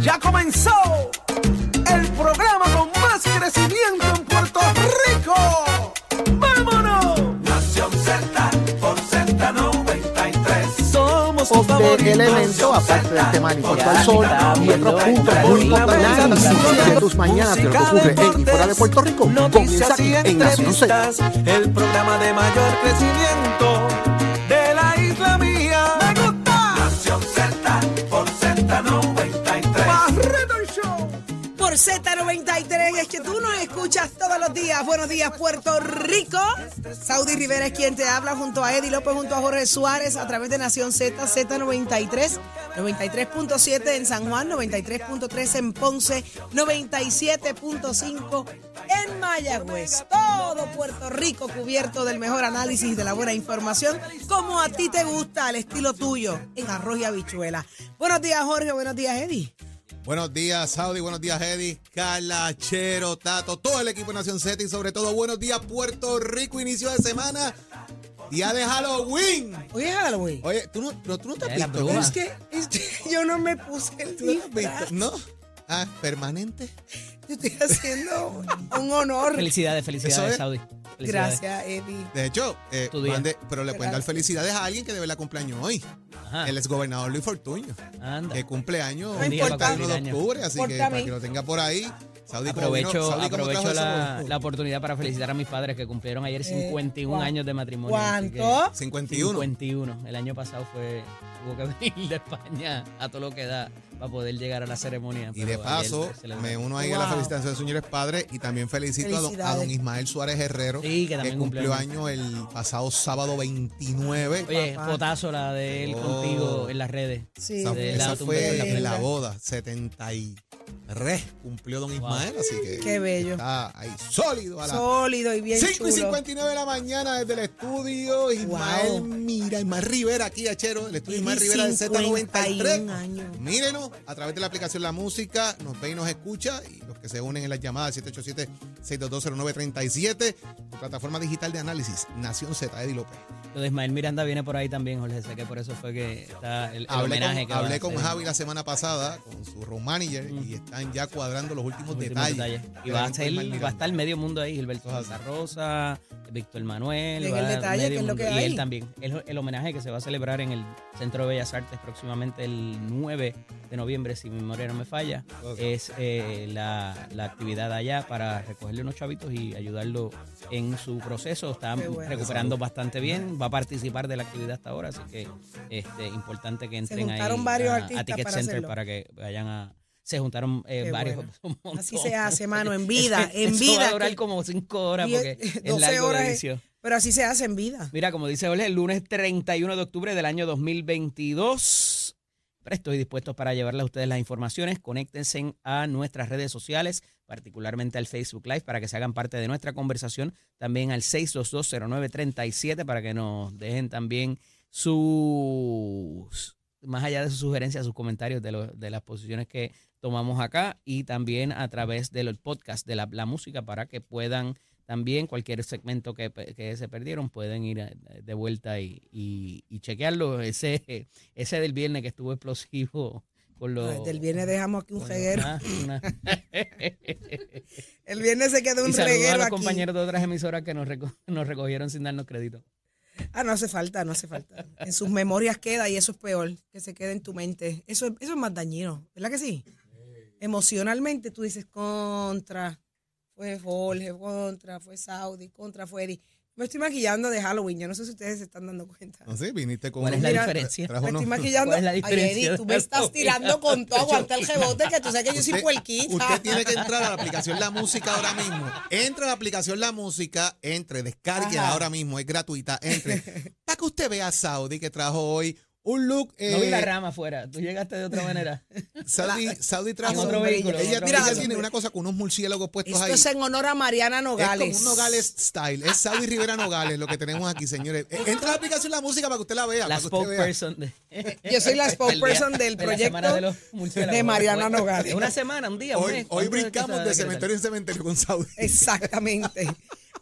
Ya comenzó el programa con más crecimiento en Puerto Rico. ¡Vámonos! Nación Z por Z93. Somos o de elemento, aparte del tema al sol y otros puntos muy importantes de tus mañanas de lo que ocurre en y fuera de Puerto Rico, comienza aquí en Nación Z. El programa de mayor crecimiento escuchas todos los días. Buenos días, Puerto Rico. Saudi Rivera es quien te habla junto a Eddie López, junto a Jorge Suárez a través de Nación Z, Z93, 93.7 en San Juan, 93.3 en Ponce, 97.5 en Mayagüez. Todo Puerto Rico cubierto del mejor análisis y de la buena información, como a ti te gusta, al estilo tuyo, en arroz y habichuela. Buenos días, Jorge. Buenos días, Eddie. Buenos días, Saudi. Buenos días, Eddie. Carla, Chero, Tato, todo el equipo de Nación Z y sobre todo buenos días, Puerto Rico. Inicio de semana. Día de Halloween. Hoy es Halloween. Oye, tú no, pero tú no te has visto. Es que, es que yo no me puse el ¿Tú no te has disfraz. ¿No? Ah, permanente. Yo estoy haciendo un honor. Felicidades, felicidades, es. Saudi. Felicidades. Gracias, Eddie. De hecho, eh, Tu día. mande- pero le pueden dar felicidades a alguien que debe la cumpleaños hoy. Ajá. El exgobernador Luis Fortuño. Anda. Que cumpleaños No el importa. 31 de octubre, así que para que lo tenga por ahí. Saudi, como Aprovecho, vino- Saudi, aprovecho la, la oportunidad para felicitar a mis padres que cumplieron ayer 51 ¿cuán- años de matrimonio. ¿Cuánto? 51. 51. El año pasado fue tuvo que venir de España a todo lo que da para poder llegar a la ceremonia. Y de paso, me uno ahí a la felicitación de señores padres y también felicito a don, a Felicidades. don Ismael Suárez Herrero, Sí, que también cumplió año el pasado sábado 29. Oye, Papá. fotazo la de él Oh. contigo en las redes. Sí. esa de esa la tumba de fue la en la linda. boda, 73 cumplió don Ismael, así que Qué bello. está ahí sólido a la Sólido y bien 5 y chulo. 59 de la mañana desde el estudio. Ismael, Wow. mira, Ismael Rivera aquí, Achero, el estudio Ismael Rivera de 51 Z93. años. Mírenos a través de la aplicación La Música, nos ve y nos escucha. Y los que se unen en las llamadas 787-6220937, tu plataforma digital de análisis, Nación Z, Eddie López. Lo de Ismael Miranda viene por ahí también, Jorge. Sé que por eso fue que está el, el Hablé homenaje con, que hablé con. Javi la semana pasada, con su road manager, y están ya cuadrando los últimos Los últimos detalles. detalles. Y va a, ser, va a estar medio mundo ahí, Gilberto Santa Rosa, Víctor Manuel. En va el a- detalle, medio que es lo Y él también. El, el homenaje que se va a celebrar en el Centro de Bellas Artes próximamente el 9 de noviembre, si mi memoria no me falla, es eh, la, la actividad allá para recogerle unos chavitos y ayudarlo en su proceso. Está bueno. recuperando bastante bien, va a participar de la actividad hasta ahora, así que este importante que entren ahí varios a, artistas a Ticket para Center hacerlo. para que vayan a... Se juntaron eh, varios. bueno. Así se hace, mano, en vida, en Eso vida. va a durar que- como cinco horas porque es 12 largo horas de es-. Pero así se hace en vida. Mira, como dice Jorge, el lunes 31 de octubre del año 2022. Estoy dispuesto para llevarles a ustedes las informaciones. Conéctense a nuestras redes sociales, particularmente al Facebook Live, para que se hagan parte de nuestra conversación. También al 6220937 para que nos dejen también sus, más allá de sus sugerencias, sus comentarios de, lo- de las posiciones que tomamos acá y también a través del podcast de la, la música para que puedan también cualquier segmento que, se perdieron pueden ir eh, de vuelta y, y- y chequearlo. Ese, ese del viernes que estuvo explosivo con los... Ay, Del viernes dejamos aquí un reguero. ah, una- El viernes se quedó un y saludos a reguero los aquí. compañeros de otras emisoras que nos, reco- nos recogieron sin darnos crédito. Ah, no hace falta, no hace falta. En sus memorias queda y eso es peor, que se quede en tu mente. Eso, es- eso es más dañino, ¿verdad que sí? Emocionalmente tú dices contra, fue Jorge, contra, fue Saudi, contra, fue Eri. Me estoy maquillando de Halloween, yo no sé si ustedes se están dando cuenta. No sé, viniste con ¿Cuál es la Mira, diferencia? Me estoy maquillando. ¿Cuál es la Ay, Eri, tú me estás tirando con todo, aguanta el rebote, que tú sabes que yo soy puerquita. Usted tiene que entrar a la aplicación La Música ahora mismo. Entra a la aplicación La Música, entre, descargue ahora mismo, es gratuita, entre. Para que usted vea a Saudi que trajo hoy un look. No vi eh, la rama afuera. Tú llegaste de otra manera. Saudi, Saudi trajo otro vehículo, Ella, otro mira, tiene una cosa con unos murciélagos puestos Esto ahí. es en honor a Mariana Es Nogales. como un Nogales style. Es Saudi Rivera Nogales lo que tenemos aquí, señores. Eh, Entra a la aplicación La Música para que usted la vea. La spokesperson de, Yo soy la spokesperson del de proyecto de de Mariana Nogales. Una semana, un día, un Hoy, mes. hoy ¿Cuánto es brincamos de cementerio en cementerio con Saudi. Exactamente.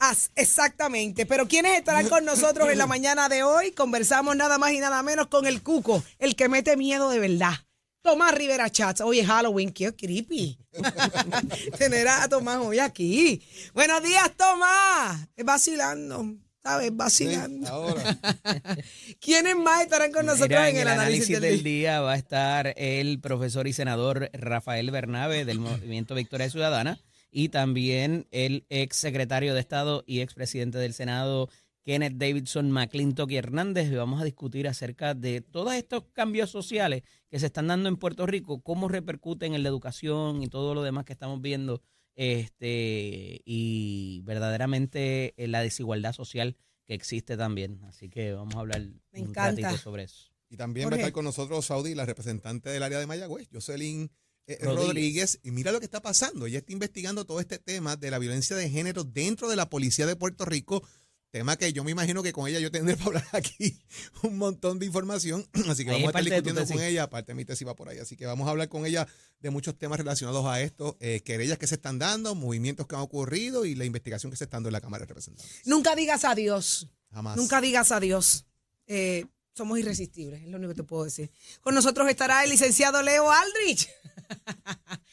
As- exactamente. Pero ¿quiénes estarán con nosotros en la mañana de hoy? Conversamos nada más y nada menos con el Cuco, el que mete miedo de verdad. Tomás Rivera Chats. Hoy es Halloween, qué creepy. Tener a Tomás hoy aquí. Buenos días, Tomás. Es vacilando, ¿sabes? Vacilando. Ahora. ¿Quiénes más estarán con nosotros Mira, en el análisis, del, del día? día va a estar el profesor y senador Rafael Bernabe del Movimiento Victoria Ciudadana y también el ex secretario de Estado y ex presidente del Senado Kenneth Davidson McClintock y Hernández. Y vamos a discutir acerca de todos estos cambios sociales que se están dando en Puerto Rico, cómo repercuten en la educación y todo lo demás que estamos viendo este y verdaderamente en la desigualdad social que existe también. Así que vamos a hablar Me un encanta. ratito sobre eso. Y también va a estar con nosotros Saudi, la representante del área de Mayagüez, Jocelyn eh, Rodríguez. Rodríguez. Y mira lo que está pasando. Ella está investigando todo este tema de la violencia de género dentro de la policía de Puerto Rico. Tema que yo me imagino que con ella yo tendré para hablar aquí un montón de información. Así que Ahí vamos a es estar discutiendo con ella. Aparte, mi tesis va por ahí. Así que vamos a hablar con ella de muchos temas relacionados a esto, eh, querellas que se están dando, movimientos que han ocurrido y la investigación que se está dando en la Cámara de Representantes. Nunca digas adiós. Jamás. Nunca digas adiós. Eh, somos irresistibles, es lo único que te puedo decir. Con nosotros estará el licenciado Leo Aldrich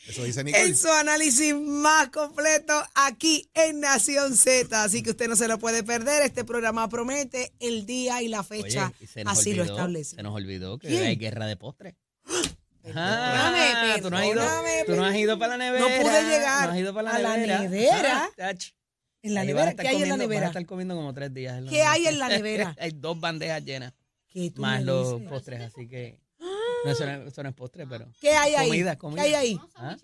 Eso dice Nicole. en su análisis más completo aquí en Nación Z. Así que usted no se lo puede perder. Este programa promete el día y la fecha. Oye, y así lo establece. Se nos olvidó que ¿Quién? hay guerra de postres. Perdóname, tú, no has ido, tú no has ido para la nevera. No pude llegar No has ido para la a la nevera. nevera. Ah. En la nevera, ¿qué hay en la comiendo- Vas a nevera? estar comiendo como tres días. en la ¿Qué hay nevera. en la nevera? hay dos bandejas llenas, ¿Qué tú más me los dices? postres, así que... No, eso no, es- eso no es postre, pero... ¿Qué hay ahí? Comida, ¿Qué hay ahí? ¿Ah?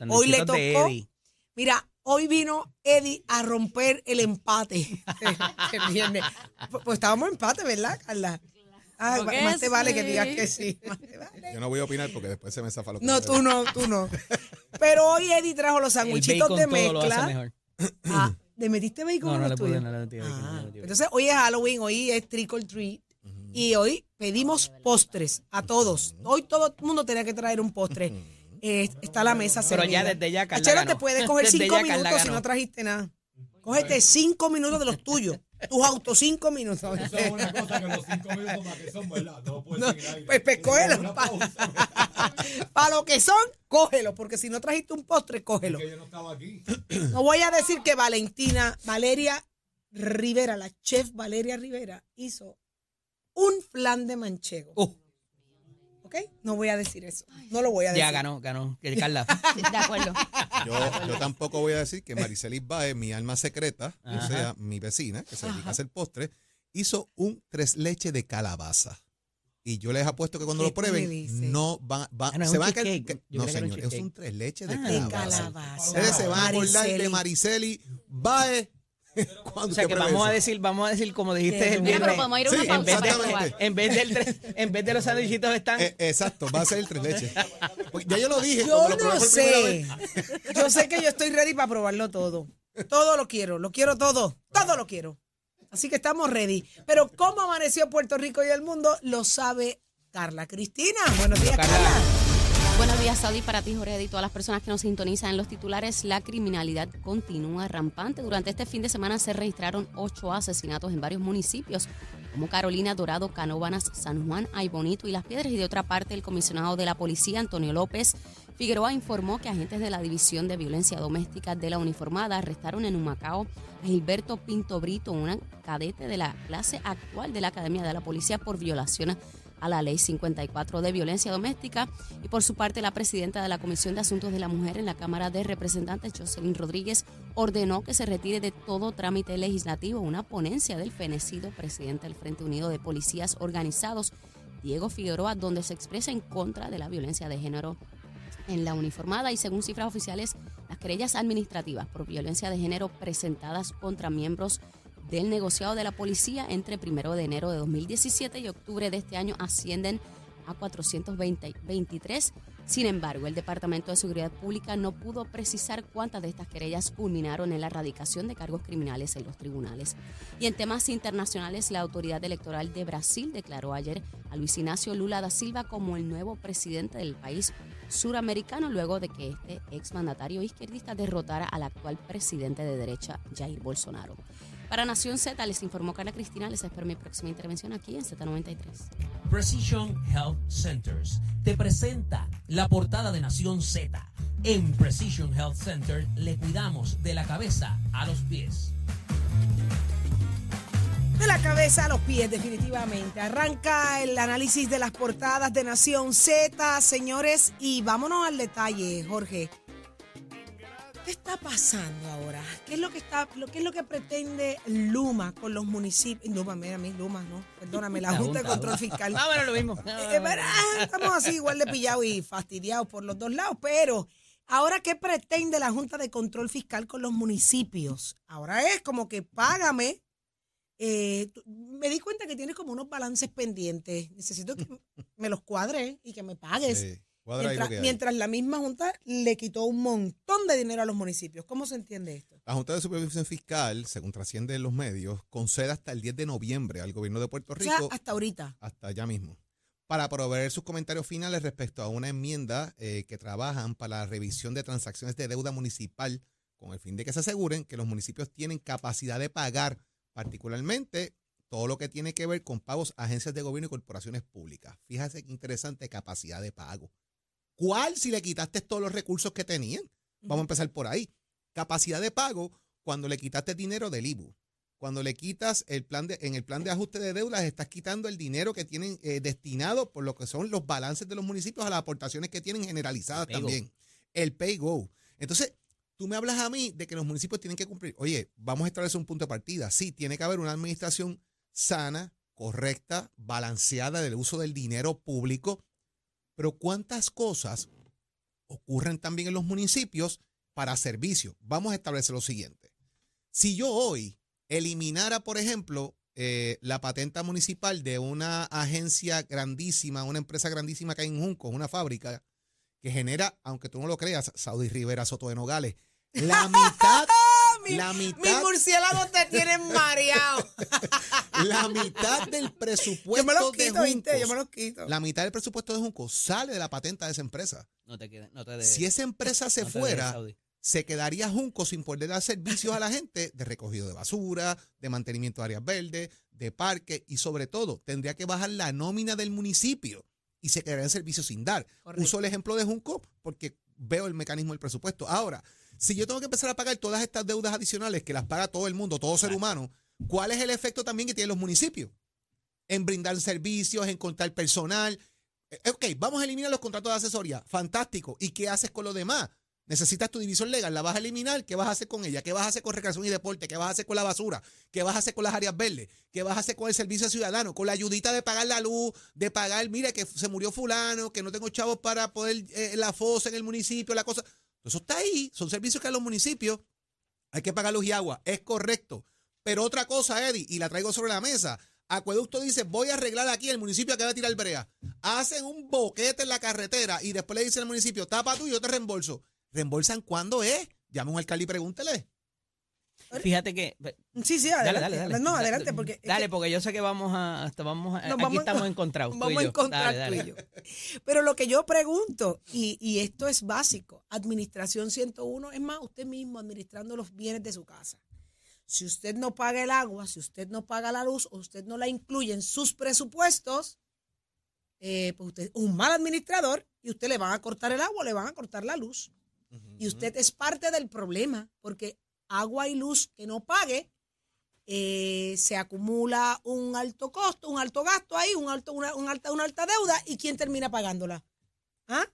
Los Hoy le de tocó- Eddie. Mira, hoy vino Eddie a romper el empate. el viernes. Pues, pues estábamos en empate, ¿verdad, Carla? Ah, Creo que más te vale que digas que sí. Más te vale. Yo no voy a opinar porque después se me zafa lo que No, tú no, tú no. Pero hoy Eddie trajo los bacon de todo lo hace mezcla. mejor. Ah, ¿Le metiste bacon No, no los le pude, no le metí bacon, no Ah, le metí bacon. entonces hoy es Halloween, hoy es trick or treat. Y hoy pedimos postres a todos. Hoy todo el mundo tenía que traer un postre. Eh, está la mesa Pero ya servida. desde ya Carla Achero, ganó. te puedes coger Desde cinco minutos si no trajiste nada. Cógete cinco minutos de los tuyos. Tus autos, cinco minutos. Eso es una cosa que los cinco minutos más que son, ¿verdad? No puede No, seguir ahí. pues, pues, cógelo. Para lo que son, cógelo. Porque si no trajiste un postre, cógelo. que yo no estaba aquí. No voy a decir que Valentina, Valeria Rivera, la chef Valeria Rivera, hizo un flan de manchego. Uh, ¿Ok? No voy a decir eso. No lo voy a decir. ya ganó, ganó. Que Carla. De acuerdo. Yo, yo tampoco voy a decir que Maricelis Baez, mi alma secreta, o Ajá. sea, mi vecina, que se dedica a hacer postre, hizo un tres leche de calabaza. Y yo les apuesto que cuando ¿Qué lo prueben, no van, van- Ah, no, se van a caer- No, señor, es un tres leche de Ah, calabaza. calabaza. Ustedes se van a acordar de Mariceli. Baez O sea que vamos a decir, vamos a decir como dijiste el viernes. Sí, para exactamente. probar. En vez, del tres- en vez de los sandwichitos están. Eh, exacto, va a ser el tres leches. Pues ya yo lo dije. Yo lo no sé. vez. Yo sé que yo estoy ready para probarlo todo. Todo lo quiero, lo quiero todo. Todo lo quiero. Así que estamos ready. Pero cómo amaneció Puerto Rico y el mundo lo sabe Carla Cristina. Buenos días, Carla. Buenos días, Saudi, para ti, Jorge, y todas las personas que nos sintonizan en los titulares. La criminalidad continúa rampante. Durante este fin de semana se registraron ocho asesinatos en varios municipios, como Carolina, Dorado, Canóvanas, San Juan, Aybonito y Las Piedras. Y de otra parte, el comisionado de la policía, Antonio López Figueroa, informó que agentes de la División de Violencia Doméstica de la Uniformada arrestaron en Humacao a Gilberto Pinto Brito, un cadete de la clase actual de la Academia de la Policía por violación a la Ley 54 de Violencia Doméstica. Y por su parte, la presidenta de la Comisión de Asuntos de la Mujer en la Cámara de Representantes, Jocelyn Rodríguez, ordenó que se retire de todo trámite legislativo una ponencia del fenecido presidente del Frente Unido de Policías Organizados, Diego Figueroa, donde se expresa en contra de la violencia de género en la uniformada y según cifras oficiales, las querellas administrativas por violencia de género presentadas contra miembros del negociado de la policía entre 1 de enero de 2017 y octubre de este año ascienden a 423. Sin embargo, el Departamento de Seguridad Pública no pudo precisar cuántas de estas querellas culminaron en la erradicación de cargos criminales en los tribunales. Y en temas internacionales, la Autoridad Electoral de Brasil declaró ayer a Luis Ignacio Lula da Silva como el nuevo presidente del país, suramericano luego de que este exmandatario izquierdista derrotara al actual presidente de derecha, Jair Bolsonaro. Para Nación Z les informó Carla Cristina. Les espero mi próxima intervención aquí en Z93. Precision Health Centers te presenta la portada de Nación Z. En Precision Health Center le cuidamos de la cabeza a los pies. De la cabeza a los pies, definitivamente. Arranca el análisis de las portadas de Nación Z, señores, y vámonos al detalle, Jorge. ¿Qué está pasando ahora? ¿Qué es lo que está, lo, qué es lo que pretende Luma con los municipios? Luma, mira, a mí Luma, no, perdóname, la, La Junta de. Control Fiscal. Ah, bueno, lo mismo. Eh, verá, estamos así igual de pillados y fastidiados por los dos lados, pero ahora ¿qué pretende la Junta de Control Fiscal con los municipios? Ahora es como que págame. Eh, me di cuenta que tienes como unos balances pendientes. Necesito que me los cuadres y que me pagues. Sí, mientras, la misma Junta le quitó un montón de dinero a los municipios. ¿Cómo se entiende esto? La Junta de Supervisión Fiscal, según trasciende en los medios, concede hasta el 10 de noviembre al gobierno de Puerto O sea, Rico, hasta ahorita. hasta allá mismo, para proveer sus comentarios finales respecto a una enmienda eh, que trabajan para la revisión de transacciones de deuda municipal con el fin de que se aseguren que los municipios tienen capacidad de pagar, particularmente todo lo que tiene que ver con pagos a agencias de gobierno y corporaciones públicas. Fíjate qué interesante capacidad de pago. ¿Cuál si le quitaste todos los recursos que tenían? Vamos a empezar por ahí. Capacidad de pago cuando le quitaste dinero del IBU. Cuando le quitas el plan de, en el plan de ajuste de deudas, estás quitando el dinero que tienen eh, destinado por lo que son los balances de los municipios a las aportaciones que tienen generalizadas El go. también. El pay go. Entonces, tú me hablas a mí de que los municipios tienen que cumplir. Oye, vamos a establecer un punto de partida. Sí, tiene que haber una administración sana, correcta, balanceada del uso del dinero público. Pero ¿cuántas cosas ocurren también en los municipios para servicios? Vamos a establecer lo siguiente. Si yo hoy eliminara, por ejemplo, eh, la patenta municipal de una agencia grandísima, una empresa grandísima que hay en Junco, una fábrica que genera, aunque tú no lo creas, Saudi Rivera Soto de Nogales, la mitad, Mi- la Mis mitad, murciélagos te tienen mareado. la mitad del Yo presupuesto me los de quito, ¿viste? Yo me Juncos, los quito. la mitad del presupuesto de Junco sale de la patenta de esa empresa. No te quedes, no te de- Si esa empresa se no te de fuera, se quedaría Junco sin poder dar servicios a la gente de recogido de basura, de mantenimiento de áreas verdes, de parques y sobre todo tendría que bajar la nómina del municipio y se quedaría en servicio sin dar. Correcto. Uso el ejemplo de Junco porque veo el mecanismo del presupuesto. Ahora, si yo tengo que empezar a pagar todas estas deudas adicionales que las paga todo el mundo, todo ser humano, ¿cuál es el efecto también que tienen los municipios? En brindar servicios, en contar personal. Eh, Ok, vamos a eliminar los contratos de asesoría. Fantástico. ¿Y qué haces con lo demás? Necesitas tu división legal, la vas a eliminar. ¿Qué vas a hacer con ella? ¿Qué vas a hacer con recreación y deporte? ¿Qué vas a hacer con la basura? ¿Qué vas a hacer con las áreas verdes? ¿Qué vas a hacer con el servicio ciudadano? Con la ayudita de pagar la luz, de pagar, mira que se murió fulano, que no tengo chavos para poder eh, la fosa en el municipio, la cosa. Eso está ahí, son servicios que a los municipios hay que pagar luz y agua. Es correcto. Pero otra cosa, Eddie, y la traigo sobre la mesa. Acueducto dice, voy a arreglar aquí, el municipio acaba de tirar brea. Hacen un boquete en la carretera y después le dicen al municipio, tapa tú y yo te reembolso. ¿Reembolsan cuándo es? Llama a un alcalde y pregúntele. Fíjate que. Sí, sí, Dale, adelante. dale, dale. No, adelante, porque. Dale, que porque yo sé que vamos a. hasta vamos a nos aquí vamos estamos encon- encontrados. tú y Vamos a encontrar Dale, tú y dale. yo. Pero lo que yo pregunto, y, y esto es básico, Administración 101, es más, usted mismo administrando los bienes de su casa. Si usted no paga el agua, si usted no paga la luz, o usted no la incluye en sus presupuestos, eh, pues usted es un mal administrador y usted le van a cortar el agua, le van a cortar la luz. Y usted es parte del problema, porque agua y luz que no pague, eh, se acumula un alto costo, un alto gasto ahí, un alto, una, un alta, una alta deuda, ¿y quién termina pagándola? ¿Ah?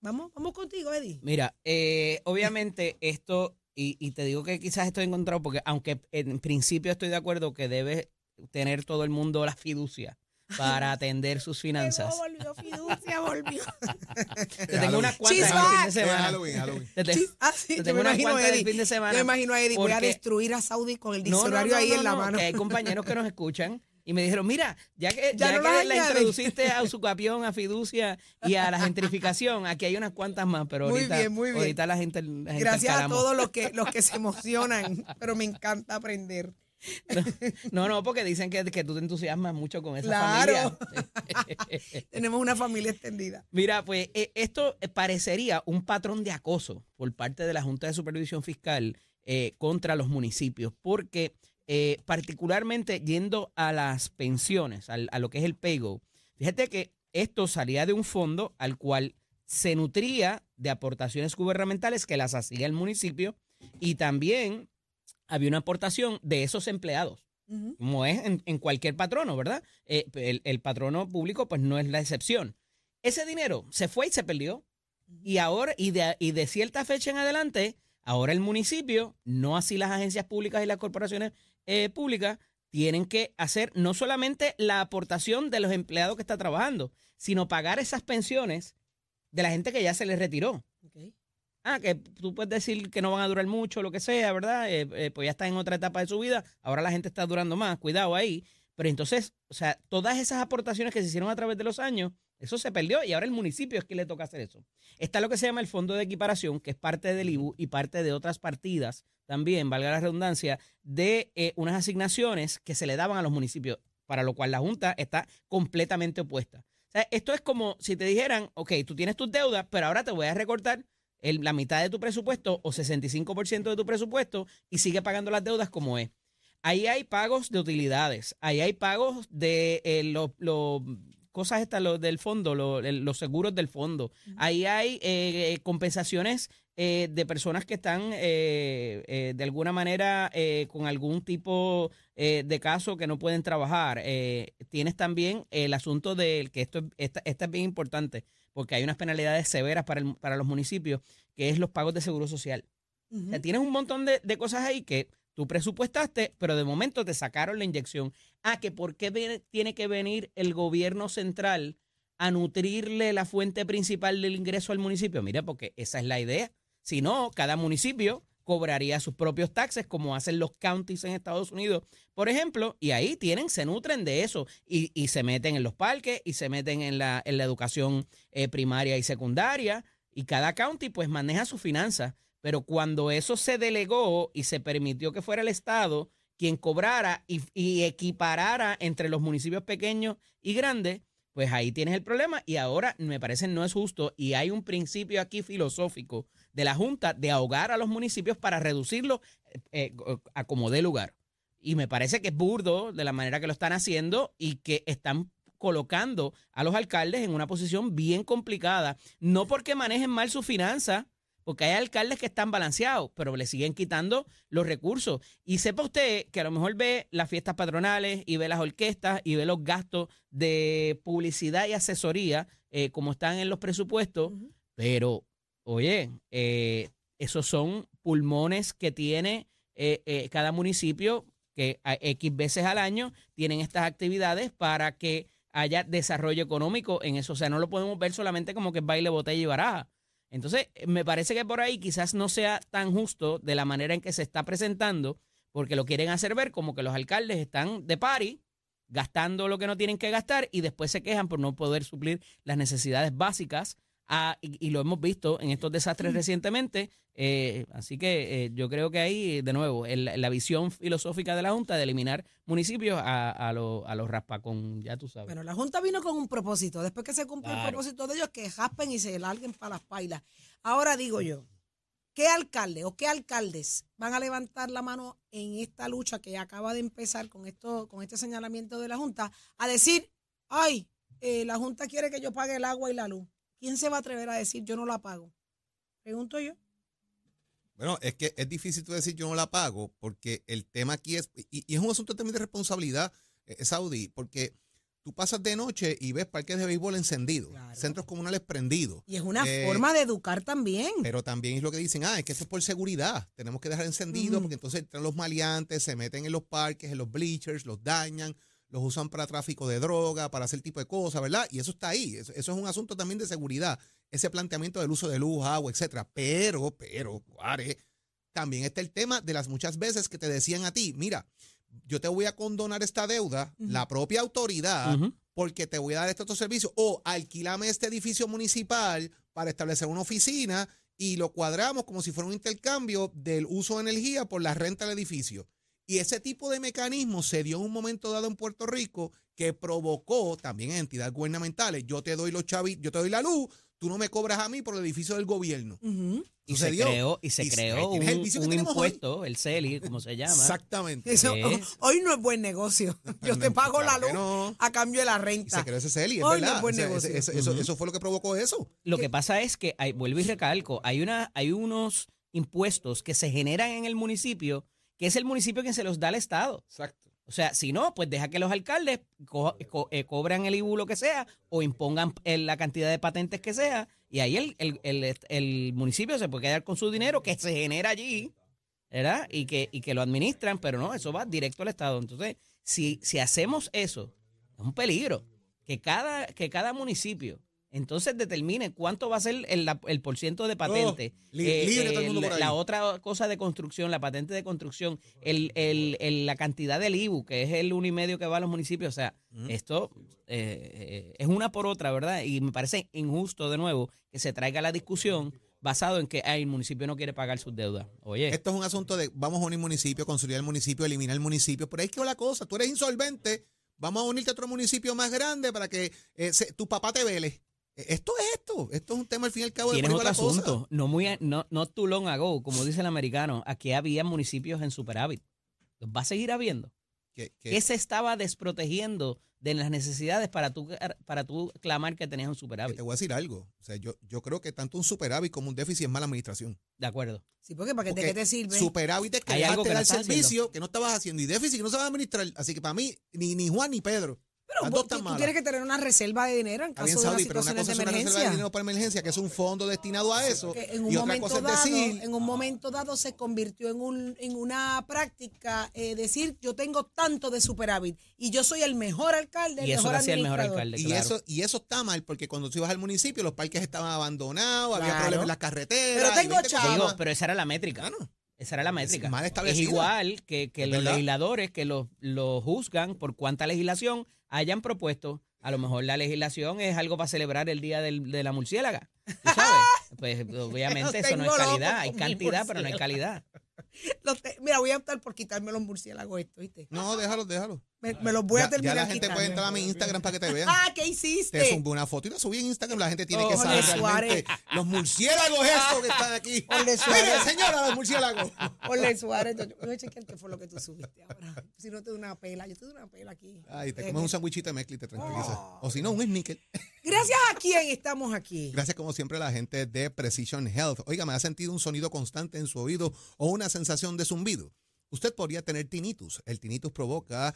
Vamos, vamos contigo, Eddie. Mira, eh, obviamente esto, y, y te digo que quizás estoy encontrado, porque aunque en principio estoy de acuerdo que debe tener todo el mundo la fiducia para atender sus finanzas. Volvió, fiducia, volvió. Te tengo unas cuantas She's el fin de semana. Halloween, Halloween. Te- te- ah, sí, te yo tengo unas cuantas del Eddie. fin de semana. Yo me imagino a Eddie, voy a destruir a Saudi con el No, no, diccionario no, ahí no, en la no, mano. que hay compañeros que nos escuchan y me dijeron, mira, ya que, Ya ya no que la introduciste a Usucapión, a Fiducia y a la gentrificación, aquí hay unas cuantas más, pero Muy ahorita, bien, muy bien. ahorita la gente, la gente Gracias a todos los que, los que se emocionan, pero me encanta aprender. No, no, porque dicen que, que tú te entusiasmas mucho con esa Claro. familia. Tenemos una familia extendida. Mira, pues eh, esto parecería un patrón de acoso por parte de la Junta de Supervisión Fiscal eh, contra los municipios, porque eh, particularmente yendo a las pensiones, al- a lo que es el PayGo, fíjate que esto salía de un fondo al cual se nutría de aportaciones gubernamentales que las hacía el municipio y también había una aportación de esos empleados como es en, en cualquier patrono, ¿verdad? Eh, el, el patrono público pues no es la excepción. Ese dinero se fue y se perdió. Y ahora, y de, y de cierta fecha en adelante, ahora el municipio, no así las agencias públicas y las corporaciones eh, públicas, tienen que hacer no solamente la aportación de los empleados que está trabajando, sino pagar esas pensiones de la gente que ya se les retiró. Ah, que tú puedes decir que no van a durar mucho, lo que sea, ¿verdad? Eh, eh, pues ya está en otra etapa de su vida, ahora la gente está durando más, cuidado ahí. Pero entonces, o sea, todas esas aportaciones que se hicieron a través de los años, eso se perdió y ahora el municipio es quien le toca hacer eso. Está lo que se llama el Fondo de Equiparación, que es parte del IBU y parte de otras partidas también, valga la redundancia, de eh, unas asignaciones que se le daban a los municipios, para lo cual la Junta está completamente opuesta. O sea, esto es como si te dijeran, ok, tú tienes tus deudas, pero ahora te voy a recortar el- la mitad de tu presupuesto o 65% de tu presupuesto y sigue pagando las deudas como es. Ahí hay pagos de utilidades, ahí hay pagos de eh, los los- cosas estas lo del fondo, lo- los seguros del fondo. Ahí hay eh, eh, compensaciones eh, de personas que están eh, de alguna manera con algún tipo de caso que no pueden trabajar. Tienes también el asunto del que esto, esta, esta es bien importante porque hay unas penalidades severas para, el- para los municipios, que es los pagos de seguro social. O sea, tienes un montón de, de cosas ahí que tú presupuestaste, pero de momento te sacaron la inyección. Ah, que por qué viene- tiene que venir el gobierno central a nutrirle la fuente principal del ingreso al municipio. Mira, porque esa es la idea. Si no, cada municipio cobraría sus propios taxes, como hacen los counties en Estados Unidos, por ejemplo, y ahí tienen, se nutren de eso, y, se meten en los parques, y se meten en la, en la educación eh, primaria y secundaria, y cada county pues maneja sus finanzas. Pero cuando eso se delegó y se permitió que fuera el Estado quien cobrara y, y equiparara entre los municipios pequeños y grandes, pues ahí tienes el problema y ahora me parece no es justo y hay un principio aquí filosófico de la Junta de ahogar a los municipios para reducirlo eh, eh, a como dé lugar. Y me parece que es burdo de la manera que lo están haciendo y que están colocando a los alcaldes en una posición bien complicada, no porque manejen mal su finanza, porque hay alcaldes que están balanceados, pero le siguen quitando los recursos. Y sepa usted que a lo mejor ve las fiestas patronales y ve las orquestas y ve los gastos de publicidad y asesoría eh, como están en los presupuestos, pero oye, eh, esos son pulmones que tiene eh, eh, cada municipio que X veces al año tienen estas actividades para que haya desarrollo económico en eso. O sea, no lo podemos ver solamente como que es baile, botella y baraja. Entonces, eh, me parece que por ahí quizás no sea tan justo de la manera en que se está presentando, porque lo quieren hacer ver como que los alcaldes están de pari, gastando lo que no tienen que gastar y después se quejan por no poder suplir las necesidades básicas. Ah, y, y lo hemos visto en estos desastres recientemente. eh, así que eh, yo creo que ahí, de nuevo, el- la visión filosófica de la Junta de eliminar municipios a, a, los a los raspacón, ya tú sabes. Bueno, la Junta vino con un propósito. Después que se cumple el propósito de ellos, que jaspen y se larguen para las pailas. Ahora digo yo, ¿qué alcalde o qué alcaldes van a levantar la mano en esta lucha que acaba de empezar con esto, con este señalamiento de la Junta, a decir, ay, eh, la Junta quiere que yo pague el agua y la luz? ¿Quién se va a atrever a decir yo no la pago? Pregunto yo. Bueno, es que es difícil tú decir yo no la pago, porque el tema aquí es, y, y es un asunto también de responsabilidad, eh, Saudi, porque tú pasas de noche y ves parques de béisbol encendidos, Claro. centros comunales prendidos. Y es una Eh, forma de educar también. Pero también es lo que dicen, ah, es que esto es por seguridad. Tenemos que dejar encendido porque entonces entran los maleantes, se meten en los parques, en los bleachers, los dañan, los usan para tráfico de droga, para hacer tipo de cosas, ¿verdad? Y eso está ahí. Eso, eso es un asunto también de seguridad. Ese planteamiento del uso de luz, agua, etcétera. Pero, pero, Juárez, también está el tema de las muchas veces que te decían a ti, mira, yo te voy a condonar esta deuda, la propia autoridad, porque te voy a dar este otro servicio, o alquilame este edificio municipal para establecer una oficina y lo cuadramos como si fuera un intercambio del uso de energía por la renta del edificio. Y ese tipo de mecanismo se dio en un momento dado en Puerto Rico que provocó también en entidades gubernamentales. Yo te doy los chavis, yo te doy la luz, tú no me cobras a mí por el edificio del gobierno. Y se creó, y se Y creó un, hoy. impuesto, el CELI, como se llama. Exactamente. Hoy no es buen negocio. Yo te pago Claro la luz no. a cambio de la Y renta. se creó ese CELI, es Hoy no es buen O sea, negocio. ese- ese- eso, eso fue lo que provocó eso. Lo que pasa es que, hay, vuelvo y recalco, hay, una, hay unos impuestos que se generan en el municipio, que es el municipio quien se los da al Estado. Exacto. O sea, si no, pues deja que los alcaldes co- co- eh, cobran el IBU lo que sea o impongan eh, la cantidad de patentes que sea y ahí el, el, el- el municipio se puede quedar con su dinero que se genera allí, ¿verdad? Y que, y que lo administran, pero no, eso va directo al Estado. Entonces, si, si hacemos eso, es un peligro. Que cada, que cada municipio entonces determine cuánto va a ser el, el porciento de patente. Oh, li- libre todo el mundo la, por ahí. la otra cosa de construcción, la patente de construcción, el, la cantidad del IBU, que es el uno y medio que va a los municipios. O sea, esto eh, es una por otra, ¿verdad? Y me parece injusto, de nuevo, que se traiga la discusión basado en que ay, el municipio no quiere pagar sus deudas. Oye, Esto es un asunto de vamos a unir municipio, consolidar el municipio, eliminar el municipio. Por ahí es que va la cosa. Tú eres insolvente, vamos a unirte a otro municipio más grande para que eh, se- tu papá te vele. Esto es esto. Esto es un tema al fin y al cabo de otro la cosa. asunto. No, muy, a- no, no too long ago, como dice el americano, aquí había municipios en superávit. ¿Los va a seguir habiendo? Que- que- ¿Qué se estaba desprotegiendo de las necesidades para tú, para tú clamar que tenías un superávit? te voy a decir algo. O sea, yo, yo creo que tanto un superávit como un déficit es mala administración. De acuerdo. Sí, porque ¿para qué, Porque ¿de qué te sirve? Superávit es que Hay algo dejaste que no dar servicio que no estabas haciendo y déficit que no se va a administrar. Así que para mí, ni, ni Juan ni Pedro. Pero las vos- dos están tú, tienes que tener una reserva de dinero en caso bien, de Saudi, las pero una situaciones cosa es de una reserva de emergencia. dinero para emergencia, que es un fondo destinado a eso. En un y otra momento cosa es dado, decir, en un momento dado se convirtió en un en una práctica eh, decir yo tengo tanto de superávit y yo soy el mejor alcalde, el Y eso mejor lo hacía el mejor administrador. alcalde, y claro. eso y eso está mal porque cuando tú ibas al municipio los parques estaban abandonados, había problemas en las carreteras. Pero tengo 20 chavo. cosas Digo, más. pero esa era la métrica. Claro. Esa era la métrica. mal es establecida. igual que, que Es los legisladores que los lo juzgan por cuánta legislación hayan propuesto. A lo mejor la legislación es algo para celebrar el día del- de la murciélaga. ¿Tú sabes? Pues obviamente eso no es calidad. Hay cantidad, pero no hay calidad. Te- mira, voy a optar por quitarme los murciélagos esto, ¿viste? No, déjalo, déjalo. Me, me los voy ya, a terminar ya la gente quitando. puede entrar a mi Instagram para que te vean. Ah, ¿qué Te hiciste? zumbé una foto y la subí en Instagram. La gente tiene que Ole, saber Suárez. realmente los murciélagos estos que están aquí. Ole, Suárez. Señora, los murciélagos. Ole Suárez, yo, yo voy a chequear qué fue lo que tú subiste ahora. Si no te doy una pela, yo te doy una pela aquí. Ay, te Eh, comes un sandwichito de mezcla y te tranquiliza. Oh. O si no, un sneaker. Gracias a quién estamos aquí. Gracias como siempre a la gente de Precision Health. Oiga, ¿me ha sentido un sonido constante en su oído o una sensación de zumbido? Usted podría tener tinnitus. El tinnitus provoca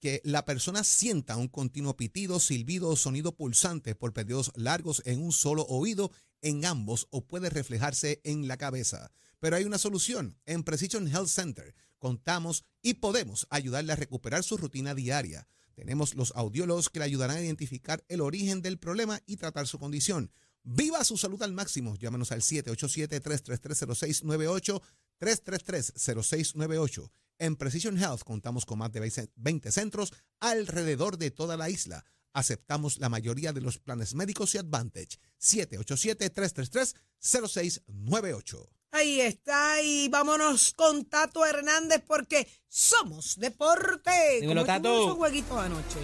que la persona sienta un continuo pitido, silbido o sonido pulsante por periodos largos en un solo oído, en ambos o puede reflejarse en la cabeza. Pero hay una solución. En Precision Health Center contamos y podemos ayudarle a recuperar su rutina diaria. Tenemos los audiólogos que le ayudarán a identificar el origen del problema y tratar su condición. Viva su salud al máximo. Llámanos al 787-333-0698, 333-0698. En Precision Health contamos con más de 20 centros alrededor de toda la isla. Aceptamos la mayoría de los planes médicos y Advantage. 787-333-0698. Ahí está, y vámonos con Tato Hernández porque somos deporte. Dímelo, ¿Cómo estuvo Tato. jueguitos anoche?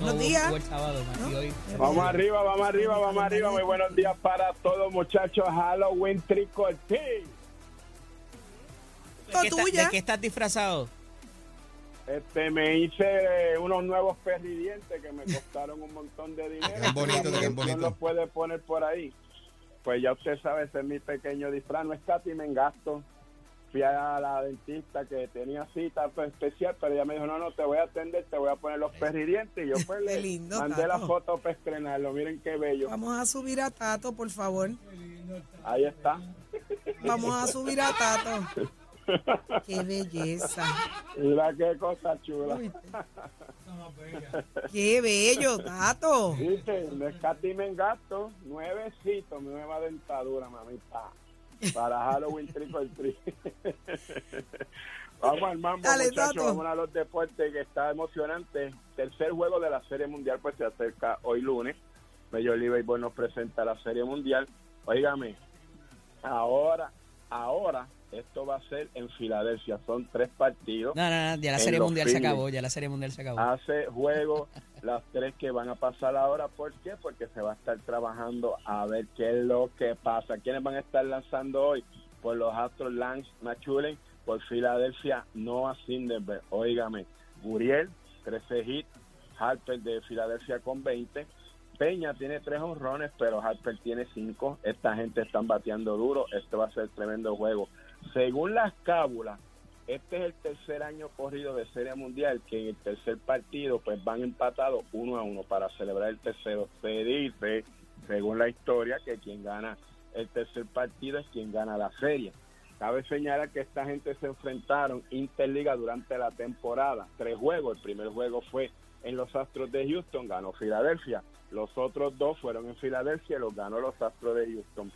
No, Buenos días. el sábado, ¿No? Vamos arriba, vamos arriba, vamos arriba. Muy buenos días para todos, muchachos. Halloween Trick or Treat. ¿De qué, está- tuya. ¿De qué estás disfrazado? Este, me hice unos nuevos perridientes que me costaron un montón de dinero. Qué bonito, La qué bonito. los puede poner por ahí. Pues ya usted sabe, ese es mi pequeño disfraz. No es casi me engasto. Fui a la dentista que tenía cita pues, especial, pero ella me dijo, no, no, te voy a atender, te voy a poner los perridientes. Y yo pues Qué le lindo, mandé la Tato. foto para estrenarlo. Miren qué bello. Vamos a subir a Tato, por favor. Ahí está. Vamos a subir a Tato. Qué belleza. Mira qué cosa chula. Qué bello, Tato. Dice, no escatimen gasto, nuevecito, nueva dentadura, mamita. Para Halloween Trick or Treat. Vamos al mambo, Dale, muchachos. Tato. Vamos a los deportes que está emocionante. Tercer juego de la Serie Mundial, pues se acerca hoy lunes. Major League Baseball nos presenta la Serie Mundial. Óigame, ahora, ahora esto va a ser en Filadelfia. Son tres partidos. No, no, no, ya la Serie Mundial se acabó, ya la Serie Mundial se acabó. Hace juego las tres que van a pasar ahora. ¿Por qué? Porque se va a estar trabajando a ver qué es lo que pasa. ¿Quiénes van a estar lanzando hoy? Por los Astros Lance Machulen, por Filadelfia Noah Sinderberg. Óigame, Guriel, 13 hits, Harper de Filadelfia con 20. Peña tiene tres honrones, pero Harper tiene cinco. Esta gente están bateando duro. Este va a ser tremendo juego. Según las cábulas, este es el tercer año corrido de Serie Mundial que en el tercer partido pues van empatados uno a uno para celebrar el tercero. Se dice, según la historia, que quien gana el tercer partido es quien gana la serie. Cabe señalar que esta gente se enfrentaron Interliga durante la temporada. Tres juegos. El primer juego fue en los Astros de Houston, ganó Filadelfia. Los otros dos fueron en Filadelfia y los ganó los Astros de Houston.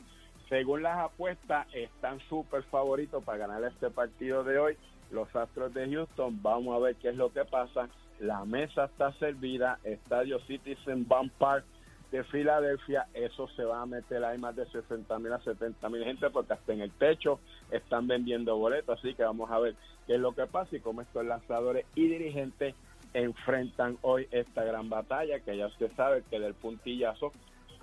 Según las apuestas, están súper favoritos para ganar este partido de hoy. Los Astros de Houston, vamos a ver qué es lo que pasa. La mesa está servida, Estadio Citizen Bank Park de Filadelfia, eso se va a meter ahí más de 60 mil a 70 mil gente porque hasta en el techo están vendiendo boletos, así que vamos a ver qué es lo que pasa y cómo estos lanzadores y dirigentes enfrentan hoy esta gran batalla que ya usted sabe que del puntillazo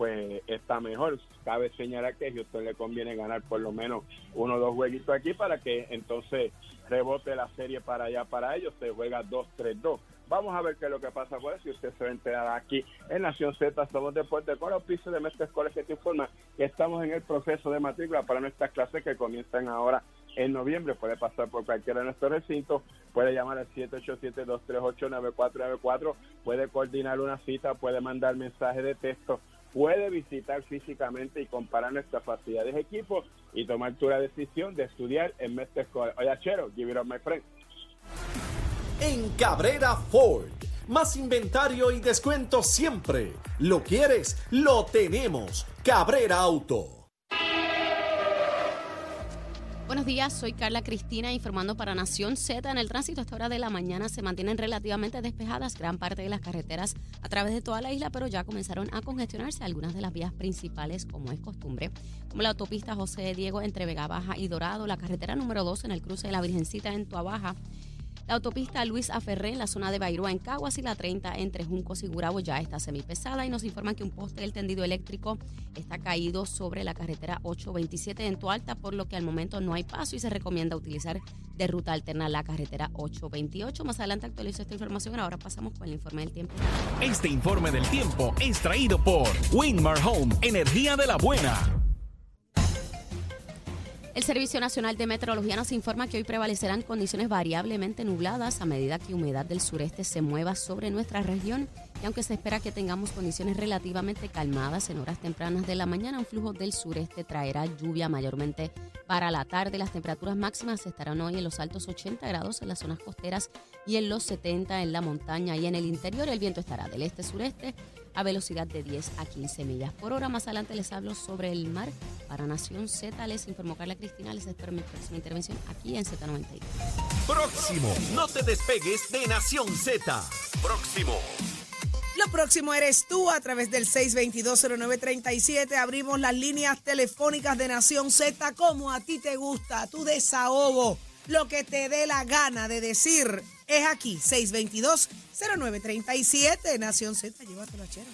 pues está mejor. Cabe señalar que a Houston le conviene ganar por lo menos uno o dos jueguitos aquí para que entonces rebote la serie para allá para ellos, se juega 2-3-2. Vamos a ver qué es lo que pasa por eso y usted se va a enterar aquí en Nación Z, somos Deporte con los pisos de Mestre Escoles que te informa que estamos en el proceso de matrícula para nuestras clases que comienzan ahora en noviembre. Puede pasar por cualquiera de nuestros recintos, puede llamar al 787-238-9494, puede coordinar una cita, puede mandar mensaje de texto, puede visitar físicamente y comparar nuestras facilidades de equipo y tomar tu decisión de estudiar en Mestre Escoles. Oye, Chero, give it up, my friend. En Cabrera Ford. Más inventario y descuento siempre. ¿Lo quieres? Lo tenemos. Cabrera Auto. Buenos días, soy Carla Cristina informando para Nación Z. En el tránsito a esta hora de la mañana se mantienen relativamente despejadas gran parte de las carreteras a través de toda la isla, pero ya comenzaron a congestionarse algunas de las vías principales como es costumbre, como la autopista José Diego entre Vega Baja y Dorado, la carretera número 2 en el cruce de la Virgencita en Tuabaja, la autopista Luis Aferré en la zona de Bairoa en Caguas y la 30 entre Juncos y Gurabo ya está semipesada y nos informan que un poste del tendido eléctrico está caído sobre la carretera 827 en Tualta, por lo que al momento no hay paso y se recomienda utilizar de ruta alterna la carretera 828. Más adelante actualizo esta información, ahora pasamos con el informe del tiempo. Este informe del tiempo es traído por Winmar Home, energía de la buena. El Servicio Nacional de Meteorología nos informa que hoy prevalecerán condiciones variablemente nubladas a medida que humedad del sureste se mueva sobre nuestra región y aunque se espera que tengamos condiciones relativamente calmadas en horas tempranas de la mañana, un flujo del sureste traerá lluvia mayormente para la tarde. Las temperaturas máximas estarán hoy en los altos 80 grados en las zonas costeras y en los 70 en la montaña y en el interior. El viento estará del este-sureste a velocidad de 10 a 15 millas por hora. Más adelante les hablo sobre el mar. Para Nación Z les informó Carla Cristina. Les espero mi próxima intervención aquí en Z93. Próximo. No te despegues de Nación Z. Próximo. Lo próximo eres tú a través del 6220937. Abrimos las líneas telefónicas de Nación Z como a ti te gusta, tu desahogo. Lo que te dé la gana de decir es aquí, 6220937. Nación Z, llévatelo a chero.